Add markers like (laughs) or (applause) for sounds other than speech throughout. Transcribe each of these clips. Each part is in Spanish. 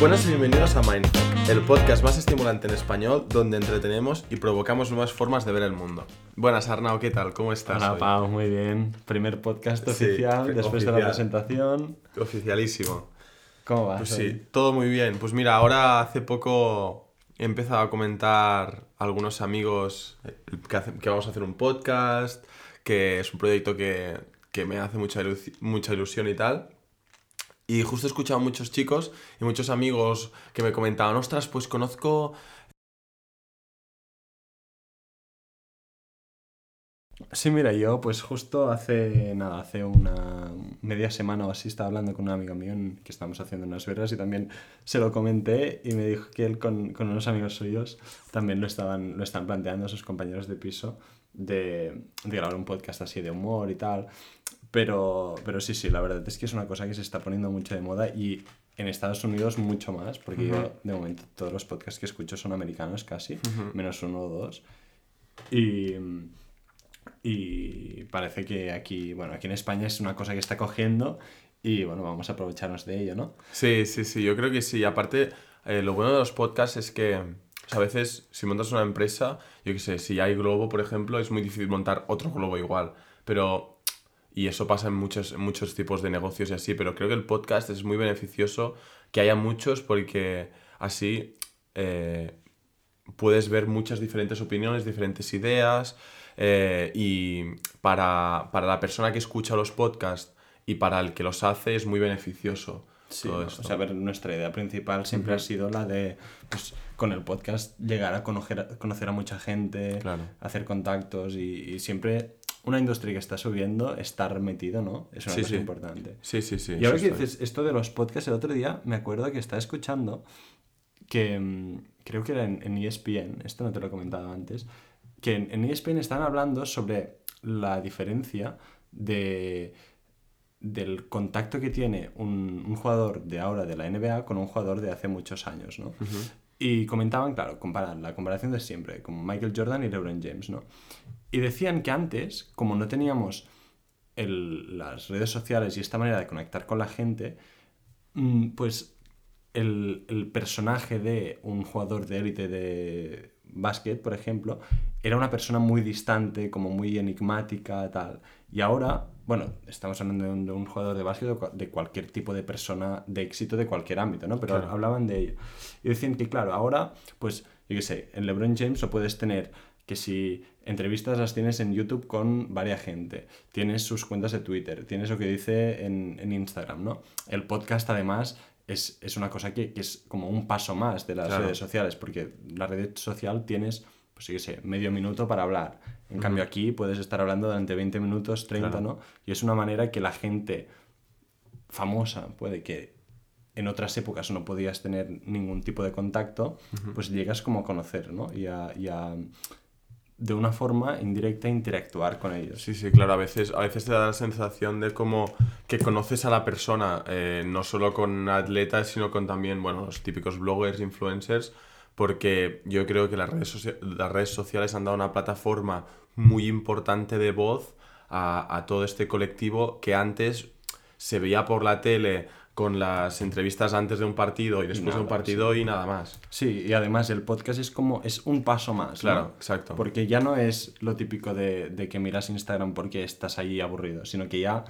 Buenas y bienvenidos a Mindfuck, el podcast más estimulante en español donde entretenemos y provocamos nuevas formas de ver el mundo. Buenas Arnau, ¿qué tal? ¿Cómo estás? Hola hoy? Pau, muy bien. Primer podcast Sí, oficial después de la presentación. Oficialísimo. ¿Cómo vas? Pues hoy? sí, todo muy bien. Pues mira, ahora hace poco he empezado a comentar a algunos amigos eh, que, hace- que vamos a hacer un podcast, que es un proyecto que, que me hace mucha, mucha ilusión y tal. Y justo he escuchado a muchos chicos y muchos amigos que me comentaban, ostras, pues conozco Sí, mira, yo pues justo hace nada, hace una media semana o así estaba hablando con un amigo mío en- que estábamos haciendo unas verlas y también se lo comenté y me dijo que él con, unos amigos suyos también lo estaban, lo están planteando a sus compañeros de piso de grabar un podcast así de humor y tal. Pero, pero sí, sí, la verdad es que es una cosa que se está poniendo mucho de moda y en Estados Unidos mucho más, porque yo de momento todos los podcasts que escucho son americanos casi, menos uno o dos. Y, y parece que aquí, bueno, aquí en España es una cosa que está cogiendo y bueno, vamos a aprovecharnos de ello, ¿no? Sí, sí, sí, yo creo que sí. Aparte, eh, lo bueno de los podcasts es que o sea, a veces si montas una empresa, yo qué sé, si hay globo, por ejemplo, es muy difícil montar otro globo igual. Pero, y eso pasa en muchos, en muchos tipos de negocios y así, pero creo que el podcast es muy beneficioso que haya muchos porque así eh, puedes ver muchas diferentes opiniones, diferentes ideas eh, y para, para la persona que escucha los podcasts y para el que los hace es muy beneficioso todo esto. O sea, a ver, nuestra idea principal siempre ha sido la de, pues, con el podcast llegar a conocer, a conocer a mucha gente, Claro. hacer contactos y, y siempre una industria que está subiendo, estar metido, ¿no? Es una Sí, cosa sí. importante. Sí, sí, sí. Y ahora que dices esto de los podcasts, el otro día me acuerdo que estaba escuchando que mm, creo que era en, en ESPN, esto no te lo he comentado antes, que en, en ESPN estaban hablando sobre la diferencia de, del contacto que tiene un, un jugador de ahora de la NBA con un jugador de hace muchos años, ¿no? Y comentaban, claro, comparan, la comparación de siempre, como Michael Jordan y LeBron James, ¿no? Y decían que antes, como no teníamos las redes sociales y esta manera de conectar con la gente, mm, pues el, el personaje de un jugador de élite de básquet, por ejemplo, era una persona muy distante, como muy enigmática, tal. Y ahora, bueno, estamos hablando de un, de un jugador de básquet de cualquier tipo de persona de éxito de cualquier ámbito, ¿no? Pero Claro. hablaban de ello. Y decían que, claro, ahora, pues, yo qué sé, en LeBron James lo puedes tener que si entrevistas las tienes en YouTube con varias gente, tienes sus cuentas de Twitter, tienes lo que dice en, en Instagram, ¿no? El podcast además es, es una cosa que, que es como un paso más de las Claro. redes sociales, porque la red social tienes, pues yo sé, medio minuto para hablar. En cambio aquí puedes estar hablando durante 20 minutos, 30, Claro. ¿no? Y es una manera que la gente famosa puede que en otras épocas no podías tener ningún tipo de contacto, pues llegas como a conocer, ¿no? Y a, y a, de una forma indirecta interactuar con ellos. Sí, sí, claro, a veces, a veces te da la sensación de como que conoces a la persona, eh, no solo con atletas, sino con también, bueno, los típicos bloggers, influencers, porque yo creo que las redes, socia- las redes sociales han dado una plataforma muy importante de voz a, a todo este colectivo que antes se veía por la tele con las entrevistas antes de un partido y después de un partido y nada más. Sí, y además el podcast es como, es un paso más, ¿no? Claro, exacto. Porque ya no es lo típico de, de que miras Instagram porque estás ahí aburrido, sino que ya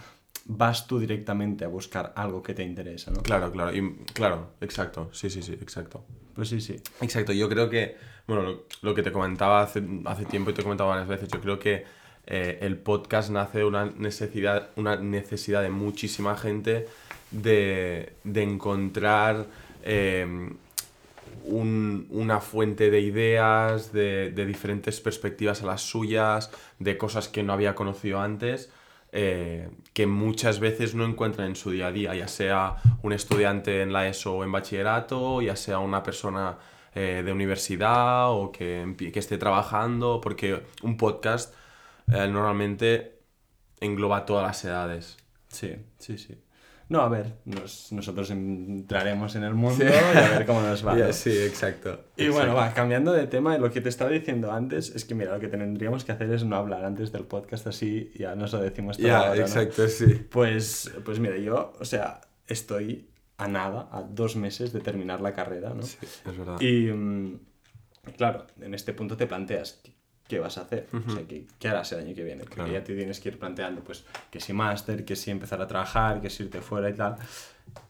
vas tú directamente a buscar algo que te interesa, ¿no? Claro, claro, y, claro, exacto, sí, sí, sí, exacto. Pues sí, sí. Exacto, yo creo que, bueno, lo, lo que te comentaba hace, hace tiempo y te he comentado varias veces, yo creo que eh, el podcast nace de una necesidad, una necesidad de muchísima gente de, de encontrar eh, un- una fuente de ideas, de, de diferentes perspectivas a las suyas, de cosas que no había conocido antes, eh, que muchas veces no encuentran en su día a día, ya sea un estudiante en la ESO o en bachillerato, ya sea una persona eh, de universidad o que, que esté trabajando, porque un podcast eh, normalmente engloba todas las edades. Sí, sí, sí. No, a ver, nos- nosotros entraremos en el mundo y a ver cómo nos va. (laughs) ¿no? Sí, exacto. Y bueno, va, cambiando de tema, lo que te estaba diciendo antes es que, mira, lo que tendríamos que hacer es no hablar antes del podcast así, ya nos lo decimos todo Ya, exacto, sí. Pues, pues mira, yo, o sea, estoy a nada, a dos meses de terminar la carrera, ¿no? Sí, es verdad. Y mm, claro, en este punto te planteas qué- vas a hacer, o sea, qué, qué harás el año que viene, porque Claro. ya te tienes que ir planteando, pues, que si máster, que si empezar a trabajar, que si irte fuera y tal.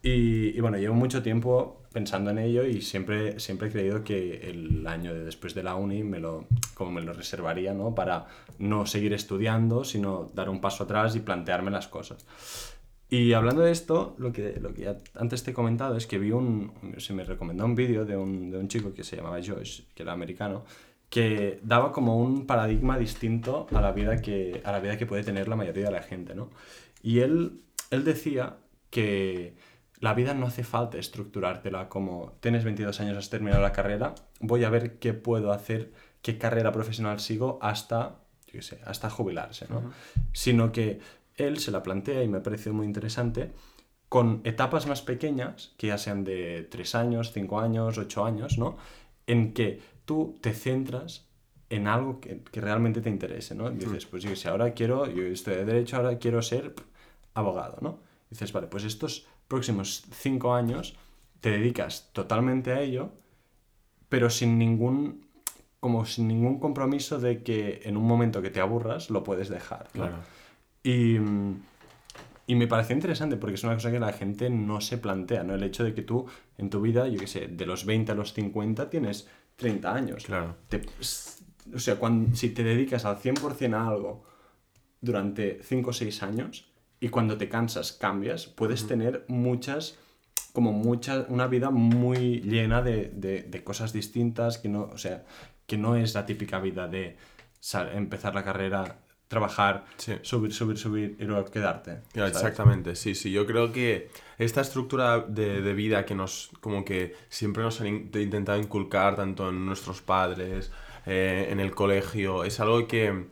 Y, y bueno, llevo mucho tiempo pensando en ello y siempre, siempre he creído que el año de después de la uni me lo, como me lo reservaría, ¿no? Para no seguir estudiando, sino dar un paso atrás y plantearme las cosas. Y hablando de esto, lo que, lo que ya antes te he comentado es que vi un, se me recomendó un vídeo de un, de un chico que se llamaba Josh, que era americano, que daba como un paradigma distinto a la vida que, a la vida que puede tener la mayoría de la gente, ¿no? Y él, él decía que la vida no hace falta estructurártela como tienes 22 años, has terminado la carrera, voy a ver qué puedo hacer, qué carrera profesional sigo hasta, yo qué sé, hasta jubilarse, ¿no? Sino que él se la plantea y me ha parecido muy interesante con etapas más pequeñas, que ya sean de 3 años, 5 años, 8 años, ¿no? En que tú te centras en algo que, que realmente te interese, ¿no? Dices, pues yo sé, ahora quiero, yo estoy de derecho, ahora quiero ser abogado, ¿no? Dices, vale, pues estos próximos 5 años te dedicas totalmente a ello, pero sin ningún como sin ningún compromiso de que en un momento que te aburras lo puedes dejar. ¿no? Claro. Y, y me pareció interesante porque es una cosa que la gente no se plantea, ¿no? El hecho de que tú en tu vida, yo qué sé, de los 20 a los 50 tienes 30 años. Claro. Te- o sea, cuando, si te dedicas al 100% a algo durante 5 o 6 años y cuando te cansas cambias, puedes tener muchas, como mucha, una vida muy llena de, de- de cosas distintas que no, o sea, que no es la típica vida de empezar la carrera, trabajar, Sí. subir, subir, subir y luego quedarte. Exactamente, sí, sí. Yo creo que esta estructura de, de vida que nos, como que siempre nos han in- intentado inculcar, tanto en nuestros padres, eh, en el colegio, es algo que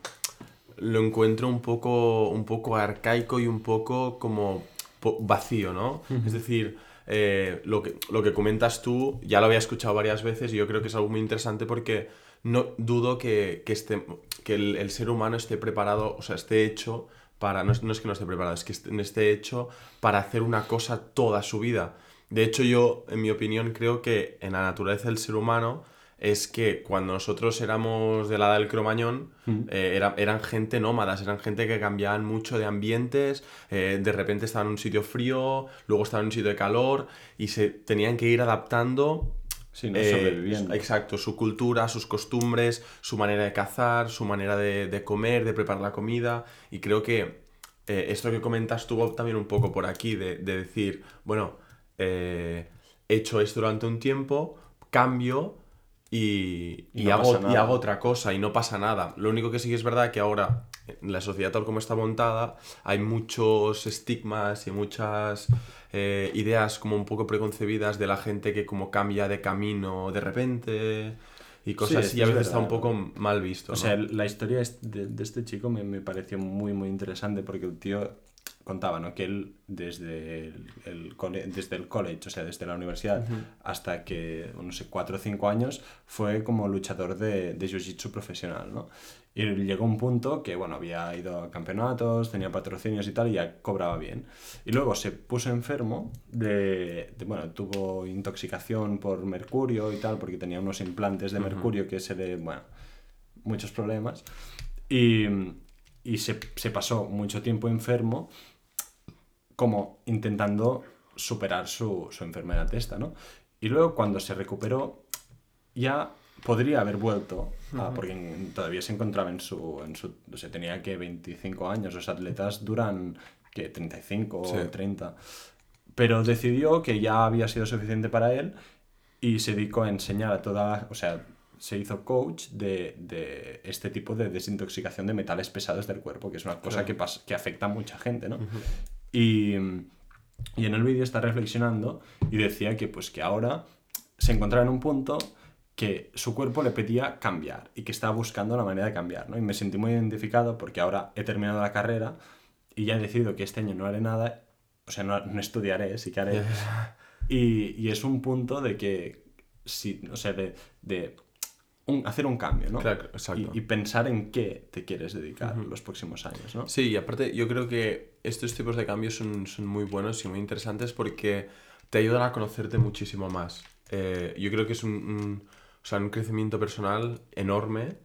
lo encuentro un poco, un poco arcaico y un poco como po- vacío, ¿no? Es decir, eh, lo, que, lo que comentas tú, ya lo había escuchado varias veces y yo creo que es algo muy interesante porque no dudo que, que, esté, que el, el ser humano esté preparado, o sea, esté hecho para, no es, no es que no esté preparado, es que esté, esté hecho para hacer una cosa toda su vida. De hecho, yo, en mi opinión, creo que en la naturaleza del ser humano es que cuando nosotros éramos de la edad del cromañón, eh, era- eran gente nómadas, eran gente que cambiaban mucho de ambientes, eh, de repente estaban en un sitio frío, luego estaban en un sitio de calor y se tenían que ir adaptando Sí, no eh. Exacto, su cultura, sus costumbres, su manera de cazar, su manera de, de comer, de preparar la comida. Y creo que eh, esto que comentas tú también un poco por aquí, de, de decir, bueno, eh, he hecho esto durante un tiempo, cambio y, Y y no hago, y hago otra cosa y no pasa nada. Lo único que sí que es verdad que ahora, en la sociedad tal como está montada, hay muchos estigmas y muchas eh, ideas como un poco preconcebidas de la gente que como cambia de camino de repente y cosas Sí, así, y a es veces está un verdad. poco mal visto. O ¿no? sea, la historia de, de este chico me, me pareció muy, muy interesante porque el tío contaba, ¿no? Que él desde el, el cole- desde el college, o sea, desde la universidad, hasta que, no sé, cuatro o cinco años, fue como luchador de, de jiu-jitsu profesional, ¿no? Y llegó un punto que, bueno, había ido a campeonatos, tenía patrocinios y tal, y ya cobraba bien. Y luego se puso enfermo de, de- bueno, tuvo intoxicación por mercurio y tal, porque tenía unos implantes de mercurio que se le, bueno, muchos problemas. Y, y se, se pasó mucho tiempo enfermo como intentando superar su, su enfermedad esta, ¿no? Y luego cuando se recuperó, ya podría haber vuelto, a- porque en- todavía se encontraba en su, en su... O sea, tenía que 25 años, los atletas duran, que 35 Sí. o 30. Pero decidió que ya había sido suficiente para él y se dedicó a enseñar a toda, o sea, se hizo coach de, de este tipo de desintoxicación de metales pesados del cuerpo, que es una cosa que, pas- que afecta a mucha gente, ¿no? y, y en el vídeo está reflexionando y decía que pues que ahora se encontraba en un punto que su cuerpo le pedía cambiar y que estaba buscando la manera de cambiar, ¿no? Y me sentí muy identificado porque ahora he terminado la carrera y ya he decidido que este año no haré nada, o sea, no, no estudiaré, sí que haré. Y, y es un punto de que, sí, o sea, de, de un- hacer un cambio, ¿no? Claro, exacto. Y, y pensar en qué te quieres dedicar los próximos años, ¿no? Sí, y aparte yo creo que estos tipos de cambios son, son muy buenos y muy interesantes porque te ayudan a conocerte muchísimo más. Eh, yo creo que es un, un, sea, un crecimiento personal enorme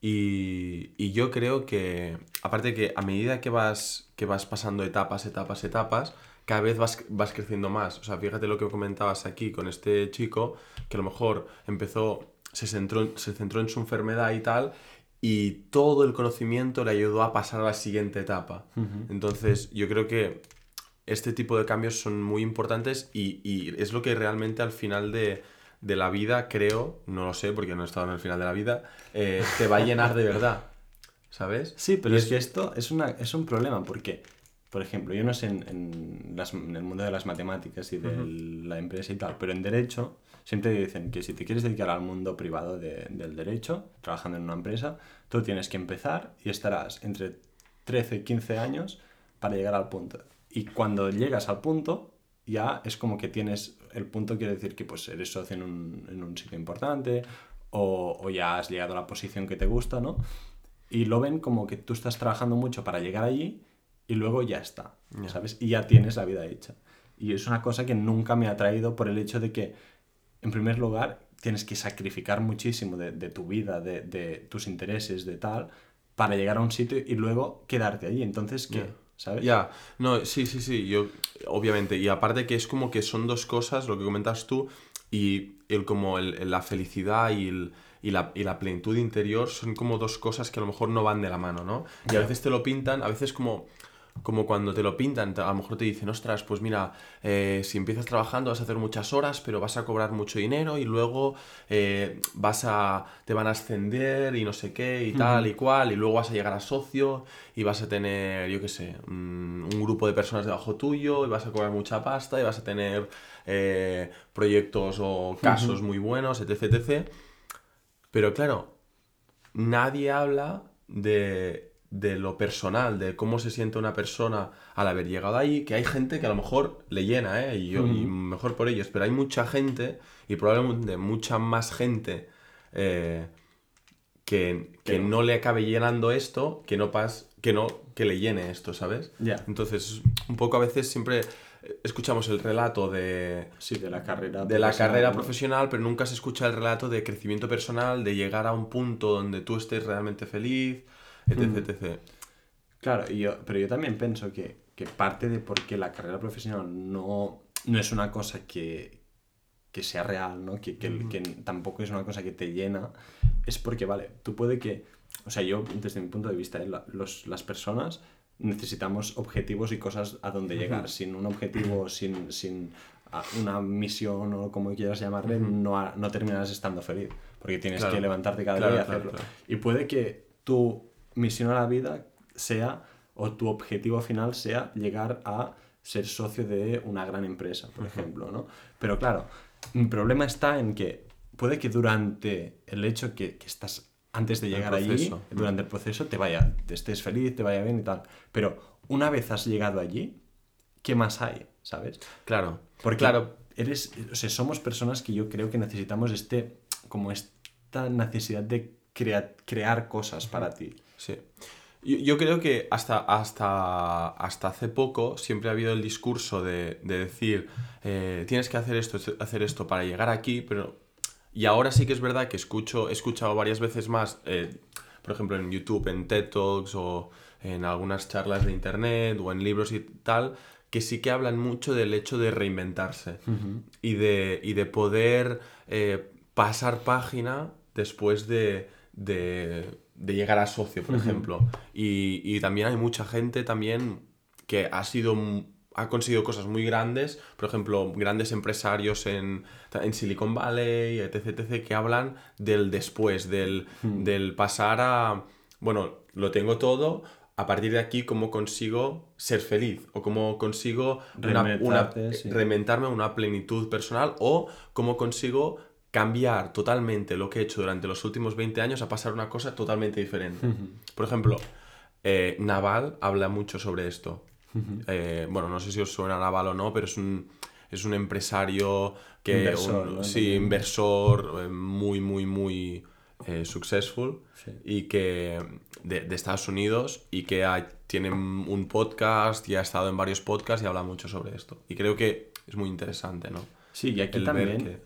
y, y, yo creo que, aparte que a medida que vas, que vas pasando etapas, etapas, etapas, cada vez vas, vas creciendo más. O sea, fíjate lo que comentabas aquí con este chico, que a lo mejor empezó, se centró, se centró en su enfermedad y tal, y todo el conocimiento le ayudó a pasar a la siguiente etapa. Uh -huh. Entonces, yo creo que este tipo de cambios son muy importantes y, y es lo que realmente al final de, de, la vida, creo, no lo sé porque no he estado en el final de la vida, eh, te va a llenar de verdad. ¿Sabes? Sí, pero es, es, que esto es, una, es un problema porque, por ejemplo, yo no sé en, en, las, en el mundo de las matemáticas y de uh -huh. la empresa y tal, pero en derecho siempre dicen que si te quieres dedicar al mundo privado de, del derecho, trabajando en una empresa, tú tienes que empezar y estarás entre 13 y 15 años para llegar al punto. Y cuando llegas al punto, ya es como que tienes, el punto quiere decir que pues eres socio en un, en un sitio importante o, o, ya has llegado a la posición que te gusta, ¿no? Y lo ven como que tú estás trabajando mucho para llegar allí y luego ya está, yeah. ¿sabes? Y ya tienes la vida hecha. Y es una cosa que nunca me ha traído por el hecho de que, en primer lugar, tienes que sacrificar muchísimo de, de tu vida, de, de, tus intereses, de tal, para llegar a un sitio y luego quedarte allí. Entonces, ¿qué? Yeah. ¿Sabes? Ya, no, sí, sí, sí, yo, obviamente, y aparte que es como que son dos cosas, lo que comentas tú, y el, como el, la felicidad y, el, y, la, y la plenitud interior son como dos cosas que a lo mejor no van de la mano, ¿no? Y a veces te lo pintan, a veces como como cuando te lo pintan, a lo mejor te dicen, ostras, pues mira, eh, si empiezas trabajando vas a hacer muchas horas, pero vas a cobrar mucho dinero y luego eh, vas a, te van a ascender y no sé qué y tal y cual, y luego vas a llegar a socio y vas a tener, yo qué sé, un, un grupo de personas debajo tuyo y vas a cobrar mucha pasta y vas a tener eh, proyectos o casos muy buenos, etc, etc. Pero claro, nadie habla de de lo personal, de cómo se siente una persona al haber llegado ahí, que hay gente que a lo mejor le llena, ¿eh? Y, yo, y mejor por ellos, pero hay mucha gente, y probablemente mucha más gente, eh, que, que no le acabe llenando esto, que no, pas, que, no que le llene esto, ¿sabes? Yeah. Entonces, un poco a veces siempre escuchamos el relato de, sí, de la carrera de la carrera profesional, pero nunca se escucha el relato de crecimiento personal, de llegar a un punto donde tú estés realmente feliz, etc, etc. Claro, yo, pero yo también pienso que, que, parte de por qué la carrera profesional no, no es una cosa que, que sea real, ¿no? Que, que, que, tampoco es una cosa que te llena, es porque, vale, tú puede que, o sea, yo desde mi punto de vista, ¿eh? la, los, las personas necesitamos objetivos y cosas a donde uh -huh. llegar. Sin un objetivo, sin, sin una misión o como quieras llamarle, uh -huh. no, no terminas estando feliz, porque tienes claro. que levantarte cada claro, día y hacerlo. Claro, y puede que tú misión a la vida sea, o tu objetivo final sea llegar a ser socio de una gran empresa, por uh -huh. ejemplo, ¿no? Pero claro, mi problema está en que puede que durante el hecho que, que estás antes de llegar allí, durante el proceso, te vaya, te estés feliz, te vaya bien y tal. Pero una vez has llegado allí, ¿qué más hay? ¿Sabes? Claro. Porque claro. eres, o sea, somos personas que yo creo que necesitamos este, como esta necesidad de crea, crear cosas para ti. Sí. Yo, yo, creo que hasta, hasta, hasta hace poco siempre ha habido el discurso de, de decir, eh, tienes que hacer esto, hacer esto para llegar aquí, pero... Y ahora sí que es verdad que escucho, he escuchado varias veces más, eh, por ejemplo en YouTube, en TED Talks o en algunas charlas de internet o en libros y tal, que sí que hablan mucho del hecho de reinventarse uh -huh. y, de, y de poder eh, pasar página después de, de de llegar a socio, por uh -huh. ejemplo. Y, y, también hay mucha gente también que ha sido ha conseguido cosas muy grandes, por ejemplo, grandes empresarios en, en Silicon Valley, etc, etc, que hablan del después, del, uh -huh. del pasar a, bueno, lo tengo todo, a partir de aquí cómo consigo ser feliz o cómo consigo una, una, sí. reinventarme una plenitud personal o cómo consigo cambiar totalmente lo que he hecho durante los últimos 20 años a pasar una cosa totalmente diferente. Uh -huh. Por ejemplo, eh, Naval habla mucho sobre esto. Uh -huh. eh, bueno, no sé si os suena Naval o no, pero es un, es un empresario que... Inversor, un, ¿no? Sí, inversor, eh, muy, muy, muy eh, successful sí. y que de, de, Estados Unidos y que tiene un podcast y ha estado en varios podcasts y habla mucho sobre esto. Y creo que es muy interesante, ¿no? Sí, y aquí El también.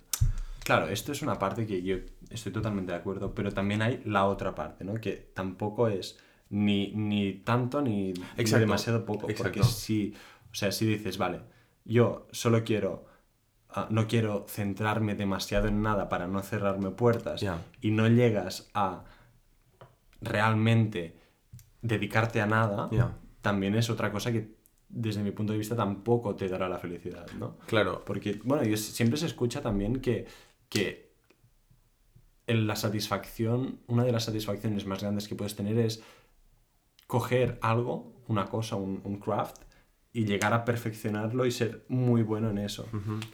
Claro, esto es una parte que yo estoy totalmente de acuerdo, pero también hay la otra parte, ¿no? Que tampoco es ni, ni tanto ni, demasiado poco. Porque si, o sea, si dices, vale, yo solo quiero, ah, no quiero centrarme demasiado en nada para no cerrarme puertas y no llegas a realmente dedicarte a nada, también es otra cosa que desde mi punto de vista tampoco te dará la felicidad, ¿no? Claro, Porque, bueno, siempre se escucha también que, que en la satisfacción, una de las satisfacciones más grandes que puedes tener es coger algo, una cosa, un, un craft, y llegar a perfeccionarlo y ser muy bueno en eso.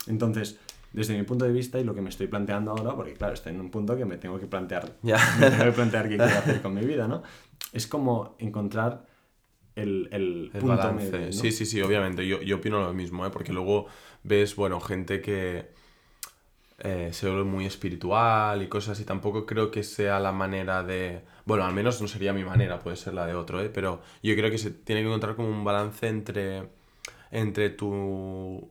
Entonces, desde mi punto de vista y lo que me estoy planteando ahora, porque claro, estoy en un punto que me tengo que plantear, (laughs) Ya. me tengo que plantear qué quiero hacer con mi vida, ¿no? Es como encontrar el, el El punto balance. medio, ¿no? Sí, sí, sí, obviamente. Yo, yo opino lo mismo, ¿eh? Porque luego ves, bueno, gente que eh, se vuelve muy espiritual y cosas y tampoco creo que sea la manera de... Bueno, al menos no sería mi manera, puede ser la de otro, ¿eh? Pero yo creo que se tiene que encontrar como un balance entre, entre tu,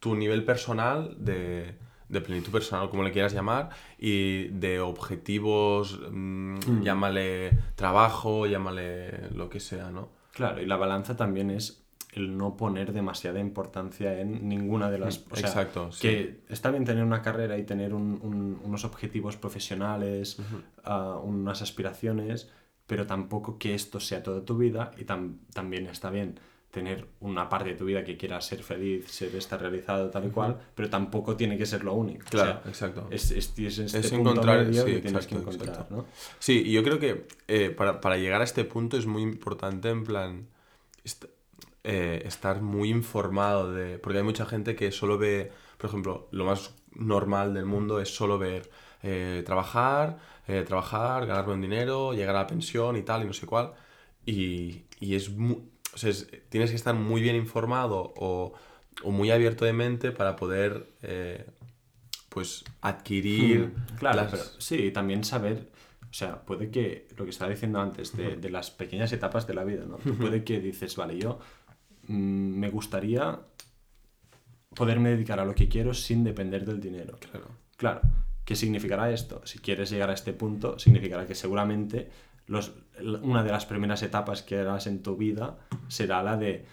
tu nivel personal de, de plenitud personal, como le quieras llamar, y de objetivos, mm, llámale trabajo, llámale lo que sea, ¿no? Claro, y la balanza también es el no poner demasiada importancia en ninguna de las... O sea, Exacto, sí. que está bien tener una carrera y tener un- un- unos objetivos profesionales, ah, unas aspiraciones, pero tampoco que esto sea toda tu vida y tam- también está bien tener una parte de tu vida que quieras ser feliz, ser estar realizado tal y cual, pero tampoco tiene que ser lo único. O Claro, sea, exacto. Es, es, es este Es punto encontrar- medio sí, que tienes que encontrar. ¿no? Sí, y yo creo que eh, para, para llegar a este punto es muy importante, en plan, eh, estar muy informado de... Porque hay mucha gente que solo ve, por ejemplo, lo más normal del mundo es solo ver eh, trabajar, eh, trabajar, ganar buen dinero, llegar a la pensión y tal, y no sé cuál. Y, y es muy... O sea, es- tienes que estar muy bien informado o, o muy abierto de mente para poder, eh, pues, adquirir... Mm, Claro, las- pero sí, también saber, o sea, puede que lo que estaba diciendo antes de, de las pequeñas etapas de la vida, ¿no? Puede que dices, vale, yo mm, me gustaría poderme dedicar a lo que quiero sin depender del dinero. Claro. Claro, ¿qué significará esto? Si quieres llegar a este punto, significará que seguramente los, una de las primeras etapas que harás en tu vida será la de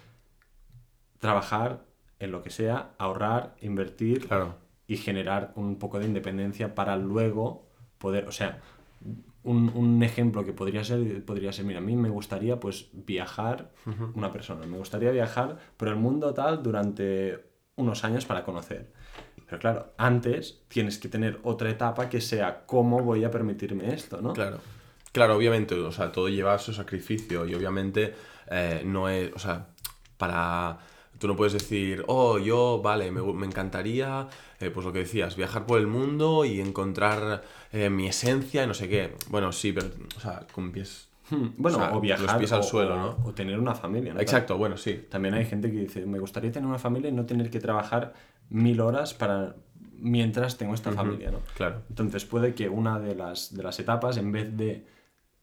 trabajar en lo que sea, ahorrar, invertir Claro. y generar un poco de independencia para luego poder, o sea, un, un ejemplo que podría ser, podría ser, mira, a mí me gustaría pues viajar, una persona, me gustaría viajar por el mundo tal durante unos años para conocer. Pero claro, antes tienes que tener otra etapa que sea cómo voy a permitirme esto, ¿no? Claro. Claro, obviamente, o sea, todo lleva su sacrificio y obviamente eh, no es, o sea, para... Tú no puedes decir, oh, yo, vale, me, me encantaría, eh, pues lo que decías, viajar por el mundo y encontrar eh, mi esencia y no sé qué. Bueno, sí, pero, o sea, con pies... Hmm, Bueno, O sea, o viajar los pies al o, suelo, ¿no? o tener una familia, ¿no? Exacto, bueno, sí. También hay gente que dice, me gustaría tener una familia y no tener que trabajar mil horas para mientras tengo esta familia, ¿no? Claro. Entonces puede que una de las, de las etapas, en vez de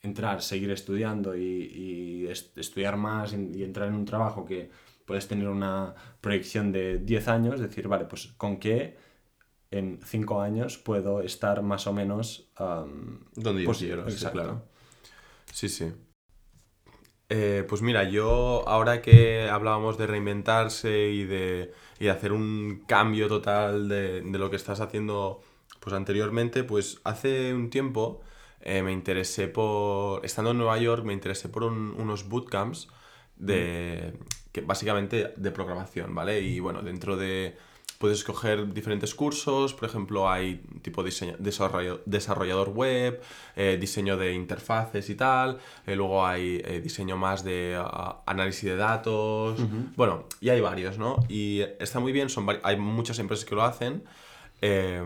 entrar, seguir estudiando y, y est- estudiar más y, y entrar en un trabajo que puedes tener una proyección de 10 años, decir, vale, pues con qué en 5 años puedo estar más o menos... am, Donde yo pues, quiero, sí, claro. Sí, sí. Eh, pues mira, yo ahora que hablábamos de reinventarse y de, y de hacer un cambio total de, de lo que estás haciendo pues anteriormente, pues hace un tiempo eh, me interesé por, estando en Nueva York, me interesé por un- unos bootcamps de, que básicamente de programación, ¿vale? Y bueno, dentro de, puedes escoger diferentes cursos, por ejemplo, hay tipo diseño, desarrollo- desarrollador web, eh, diseño de interfaces y tal, eh, luego hay eh, diseño más de análisis de datos, bueno, y hay varios, ¿no? Y está muy bien, son hay muchas empresas que lo hacen, eh,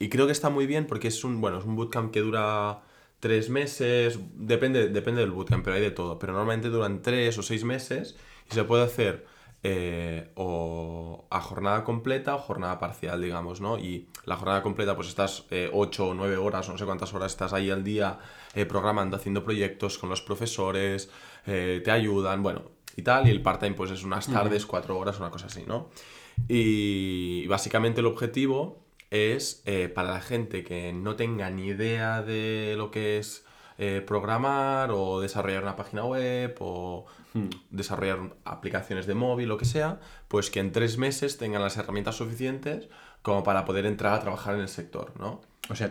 y creo que está muy bien porque es un, bueno, es un bootcamp que dura tres meses, depende, depende del bootcamp, pero hay de todo, pero normalmente duran tres o seis meses y se puede hacer eh, o a jornada completa o jornada parcial, digamos, ¿no? Y la jornada completa, pues estás eh, 8 o 9 horas, no sé cuántas horas estás ahí al día eh, programando, haciendo proyectos con los profesores, eh, te ayudan, bueno, y tal, y el part-time pues es unas tardes, cuatro horas, una cosa así, ¿no? Y básicamente el objetivo es para la gente que no tenga ni idea de lo que es programar o desarrollar una página web o Hmm. desarrollar aplicaciones de móvil, lo que sea, pues que en tres meses tengan las herramientas suficientes como para poder entrar a trabajar en el sector, ¿no? O sea,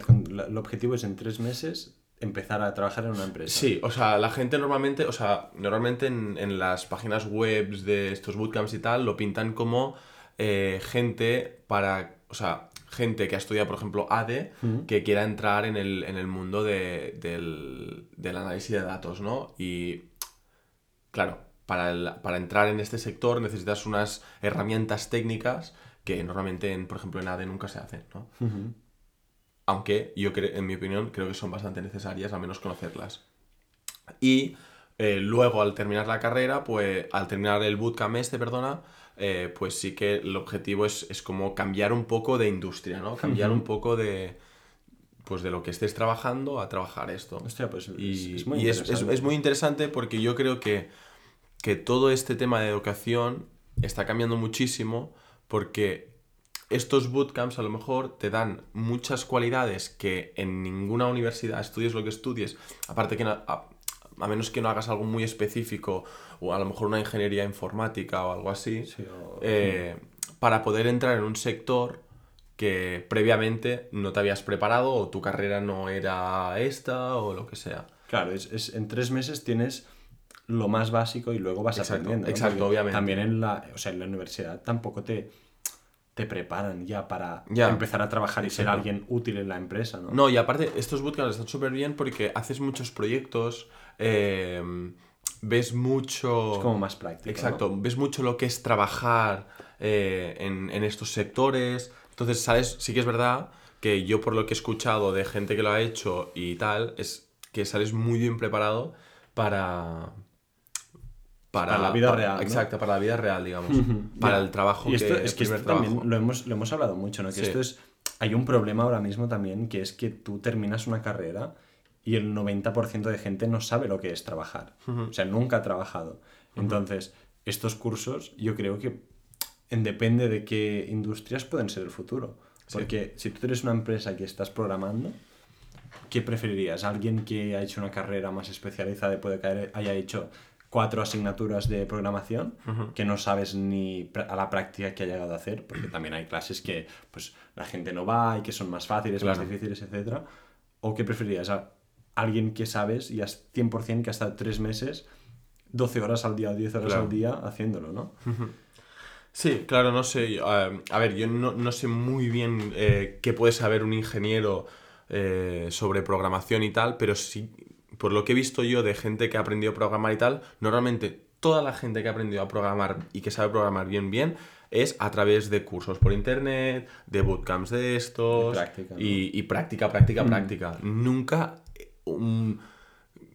el objetivo es en tres meses empezar a trabajar en una empresa. Sí, o sea, la gente normalmente, o sea, normalmente en, en las páginas web de estos bootcamps y tal, lo pintan como eh, gente para, o sea, gente que ha estudiado, por ejemplo, ADE, que quiera entrar en el, en el mundo de- del, del análisis de datos, ¿no? Y, claro, para, el- para entrar en este sector necesitas unas herramientas técnicas que normalmente, en, por ejemplo, en ADE nunca se hacen, ¿no? Aunque yo creo, en mi opinión creo que son bastante necesarias, al menos conocerlas. Y eh, luego al terminar la carrera, pues al terminar el bootcamp este, perdona, eh, pues sí que el objetivo es, es como cambiar un poco de industria, ¿no? Cambiar un poco de, pues de lo que estés trabajando a trabajar esto. Hostia, pues Y, es, es muy y es muy interesante porque yo creo que, que todo este tema de educación está cambiando muchísimo porque estos bootcamps a lo mejor te dan muchas cualidades que en ninguna universidad, estudies lo que estudies, aparte que no- a, a menos que no hagas algo muy específico o a lo mejor una ingeniería informática o algo así, Sí, o- eh, para poder entrar en un sector que previamente no te habías preparado o tu carrera no era esta o lo que sea. Claro, es, es- en tres meses tienes lo más básico y luego vas Exacto, aprendiendo. ¿no? exacto, Porque obviamente. También en la, o sea, en la universidad tampoco te, te preparan ya para Ya. empezar a trabajar y ser alguien útil en la empresa, ¿no? No, y aparte, estos bootcamps están súper bien porque haces muchos proyectos, eh, ves mucho... Es como más práctico. Exacto, ¿no? ves mucho lo que es trabajar eh, en, en estos sectores. Entonces, ¿sabes? Sí que es verdad que yo por lo que he escuchado de gente que lo ha hecho y tal, es que sales muy bien preparado para... Para la vida real, ¿no? Exacto, para la vida real, digamos. Para el trabajo Y esto, que es que esto también lo hemos, lo hemos hablado mucho, ¿no? Que Sí. esto es... Hay un problema ahora mismo también, que es que tú terminas una carrera y el 90% de gente no sabe lo que es trabajar. O sea, nunca ha trabajado. Entonces, estos cursos yo creo que en- depende de qué industrias pueden ser el futuro. Porque si tú eres una empresa que estás programando, ¿qué preferirías? ¿Alguien que ha hecho una carrera más especializada y puede que haya hecho cuatro asignaturas de programación que no sabes ni a la práctica que ha llegado a hacer? Porque también hay clases que pues, la gente no va y que son más fáciles, Claro. más difíciles, etc. ¿O qué preferirías? ¿A alguien que sabes y has 100% que ha estado tres meses, 12 horas al día o 10 horas Claro. al día haciéndolo, ¿no? Sí, claro, no sé. eh, a ver, yo no, no sé muy bien eh, qué puede saber un ingeniero eh, sobre programación y tal, pero sí, por lo que he visto yo de gente que ha aprendido a programar y tal, normalmente toda la gente que ha aprendido a programar y que sabe programar bien, bien, es a través de cursos por internet, de bootcamps de estos. Y práctica, ¿no? y, y práctica, práctica, práctica. Nunca. un-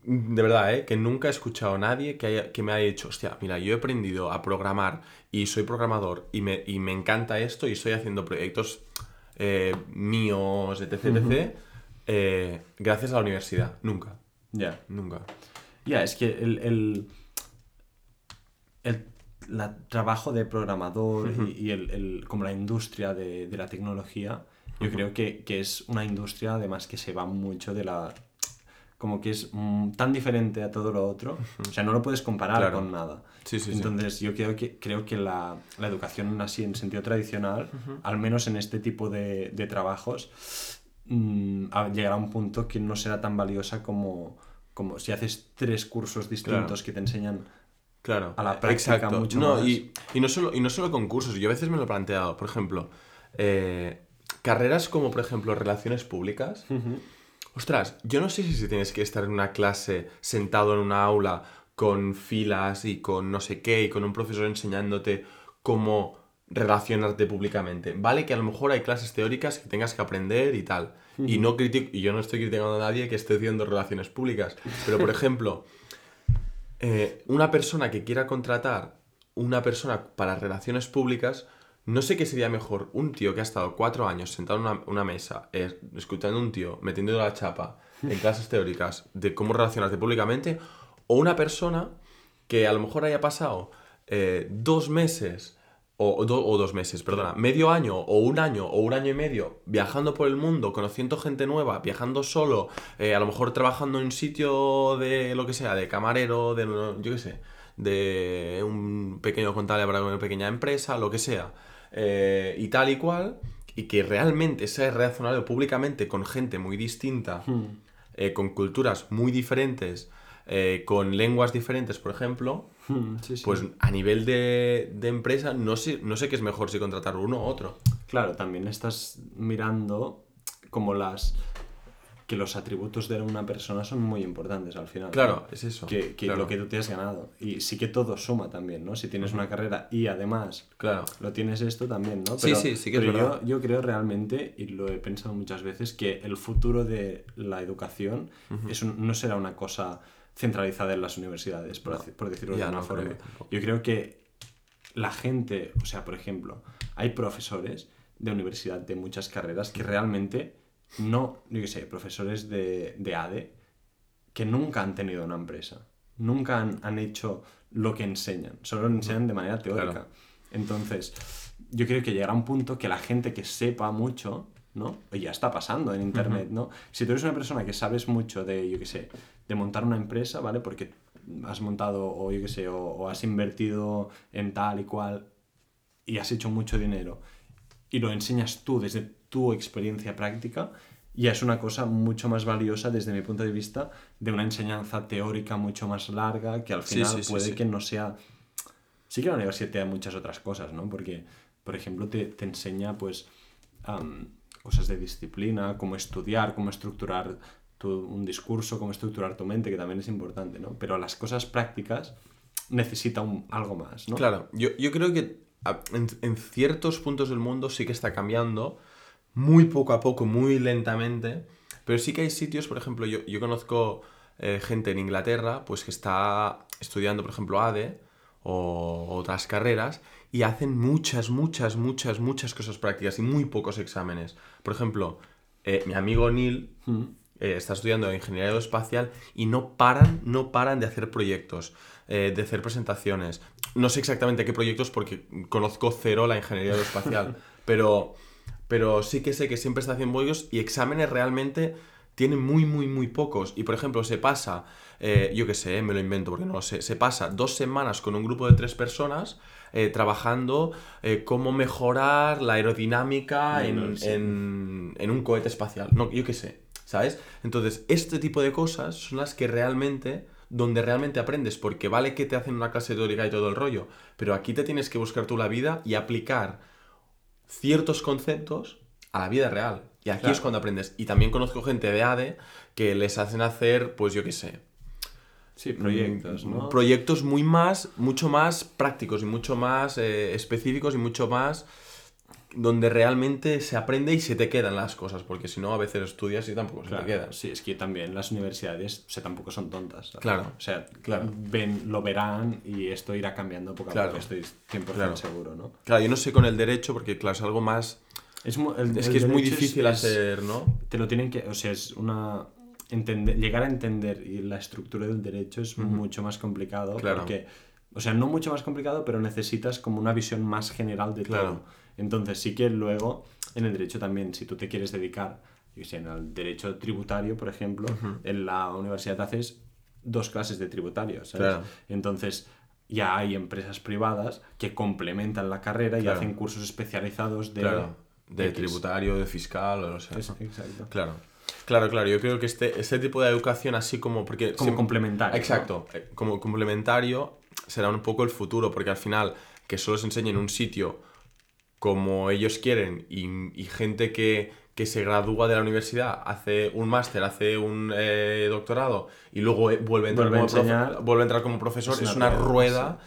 de verdad, ¿eh? que nunca he escuchado a nadie que, haya- que me haya dicho, hostia, mira, yo he aprendido a programar y soy programador y me, y me encanta esto y estoy haciendo proyectos eh, míos, etc, etc, eh, gracias a la universidad. Nunca, Ya. nunca. Ya, es que el, el, el la trabajo de programador y, y el, el- como la industria de, de la tecnología, yo creo que, que es una industria además que se va mucho de la... como que es mm, tan diferente a todo lo otro, o sea, no lo puedes comparar Claro. con nada. Sí, sí, sí. Entonces yo creo que, creo que la, la educación así en sentido tradicional, al menos en este tipo de, de trabajos, mm, llegará a un punto que no será tan valiosa como, como si haces tres cursos distintos Claro. que te enseñan Claro, a la práctica exacto. mucho no, más. Y, y no solo, y no solo con cursos, yo a veces me lo he planteado, por ejemplo, eh, carreras como por ejemplo relaciones públicas. Ostras, yo no sé si si tienes que estar en una clase sentado en una aula con filas y con no sé qué y con un profesor enseñándote cómo relacionarte públicamente. Vale que a lo mejor hay clases teóricas que tengas que aprender y tal. Y no critico, y yo no estoy criticando a nadie que esté haciendo relaciones públicas. Pero por (laughs) ejemplo, eh, una persona que quiera contratar una persona para relaciones públicas, no sé qué sería mejor. Un tío que ha estado cuatro años sentado en una, una mesa, eh, escuchando a un tío, metiendo la chapa en clases teóricas de cómo relacionarte públicamente, o una persona que a lo mejor haya pasado eh, dos meses o, do- o dos meses, perdona, medio año o un año o un año y medio viajando por el mundo, conociendo gente nueva, viajando solo, eh, a lo mejor trabajando en un sitio de lo que sea, de camarero, de yo qué sé, de un pequeño contable para una pequeña empresa, lo que sea, eh, y tal y cual, y que realmente se ha relacionado públicamente con gente muy distinta, eh, con culturas muy diferentes, eh, con lenguas diferentes, por ejemplo, Hmm, sí, sí. pues a nivel de, de empresa no sé, no sé qué es mejor si contratar uno u otro. Claro, también estás mirando como las... que los atributos de una persona son muy importantes al final. Claro, ¿no? es eso. Que, que claro. lo que tú te has ganado. Y sí que todo suma también, ¿no? Si tienes una carrera y además Claro. lo tienes esto también, ¿no? Sí, sí, sí que es verdad. Yo, yo creo realmente, y lo he pensado muchas veces, que el futuro de la educación es un- no será una cosa centralizada en las universidades, por, decirlo de alguna forma. Yo creo que la gente, o sea, por ejemplo, hay profesores de universidad de muchas carreras que realmente no, yo qué sé, profesores de, de ADE que nunca han tenido una empresa, nunca han, han hecho lo que enseñan, solo lo enseñan de manera teórica. Claro. Entonces, yo creo que llegará un punto que la gente que sepa mucho, ¿no? Y ya está pasando en Internet, ¿no? Si tú eres una persona que sabes mucho de, yo qué sé, de montar una empresa, ¿vale? Porque has montado o yo qué sé, o, o has invertido en tal y cual y has hecho mucho dinero y lo enseñas tú desde tu experiencia práctica, ya es una cosa mucho más valiosa desde mi punto de vista de una enseñanza teórica mucho más larga que al final sí, sí, puede sí. que no sea... Sí que la universidad te da muchas otras cosas, ¿no? Porque, por ejemplo, te, te enseña pues cosas de disciplina, cómo estudiar, cómo estructurar tu- un discurso, cómo estructurar tu mente, que también es importante, ¿no? Pero las cosas prácticas necesita un- algo más, ¿no? Claro, yo, yo creo que en, en ciertos puntos del mundo sí que está cambiando, muy poco a poco, muy lentamente, pero sí que hay sitios, por ejemplo, yo, yo conozco eh, gente en Inglaterra, pues que está estudiando, por ejemplo, ADE o otras carreras y hacen muchas, muchas, muchas, muchas cosas prácticas y muy pocos exámenes. Por ejemplo, eh, mi amigo Neil Mm. eh, está estudiando ingeniería aeroespacial y no paran, no paran de hacer proyectos, eh, de hacer presentaciones. No sé exactamente qué proyectos porque conozco cero la ingeniería aeroespacial, (laughs) pero, pero sí que sé que siempre está haciendo proyectos y exámenes realmente tiene muy, muy, muy pocos. Y por ejemplo, se pasa, eh, yo qué sé, me lo invento porque no lo sé, se pasa dos semanas con un grupo de tres personas eh, trabajando eh, cómo mejorar la aerodinámica en, sí. en- en un cohete espacial. No, yo qué sé, ¿sabes? Entonces, este tipo de cosas son las que realmente, donde realmente aprendes, porque vale que te hacen una clase teórica y todo el rollo, pero aquí te tienes que buscar tú la vida y aplicar ciertos conceptos a la vida real. Y aquí Claro. es cuando aprendes. Y también conozco gente de ADE que les hacen hacer, pues yo qué sé, Sí, proyectos, ¿no? proyectos muy más, mucho más prácticos y mucho más eh, específicos y mucho más donde realmente se aprende y se te quedan las cosas, porque si no a veces estudias y tampoco se Claro, te quedan. Sí, es que también las universidades, o sea, tampoco son tontas. ¿sabes? Claro, O sea, claro. ven, lo verán y esto irá cambiando poco a Claro. poco, estoy 100% Claro. seguro, ¿no? Claro, yo no sé con el derecho, porque claro, es algo más... Es, el- Es el que es muy difícil es- hacer, ¿no? Te lo tienen que, o sea, es una... Entender, llegar a entender la estructura del derecho es mucho más complicado Claro. porque, o sea, no mucho más complicado, pero necesitas como una visión más general de Claro. todo. Entonces sí que luego en el derecho también, si tú te quieres dedicar, yo sé, en el derecho tributario, por ejemplo, en la universidad haces dos clases de tributario, ¿sabes? Claro. Entonces ya hay empresas privadas que complementan la carrera y hacen cursos especializados de... De X. tributario, de fiscal, o sea. Exacto. Claro. Claro, claro, yo creo que este, este tipo de educación así como... Porque Como se- complementario, ¿no? Exacto, eh, como complementario será un poco el futuro, porque al final que solo se enseñe en un sitio como ellos quieren y, y gente que, que se gradúa de la universidad, hace un máster, hace un eh, doctorado y luego eh, vuelve a entrar, Vuelve a como, profe- vuelve a entrar como profesor, Es es una rueda,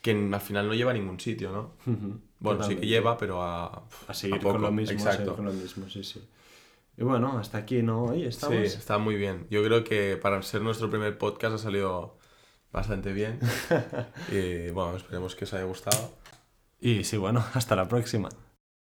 que al final no lleva a ningún sitio, ¿no? Ujú, Bueno, sí que totalmente. lleva, pero a, a seguir poco. con lo mismo, a Exacto. con lo mismo, sí, sí. Y bueno, hasta aquí, ¿no? Hoy Sí, estamos. está muy bien. Yo creo que para ser nuestro primer podcast ha salido bastante bien. (laughs) y bueno, esperemos que os haya gustado. Y sí, bueno, hasta la próxima.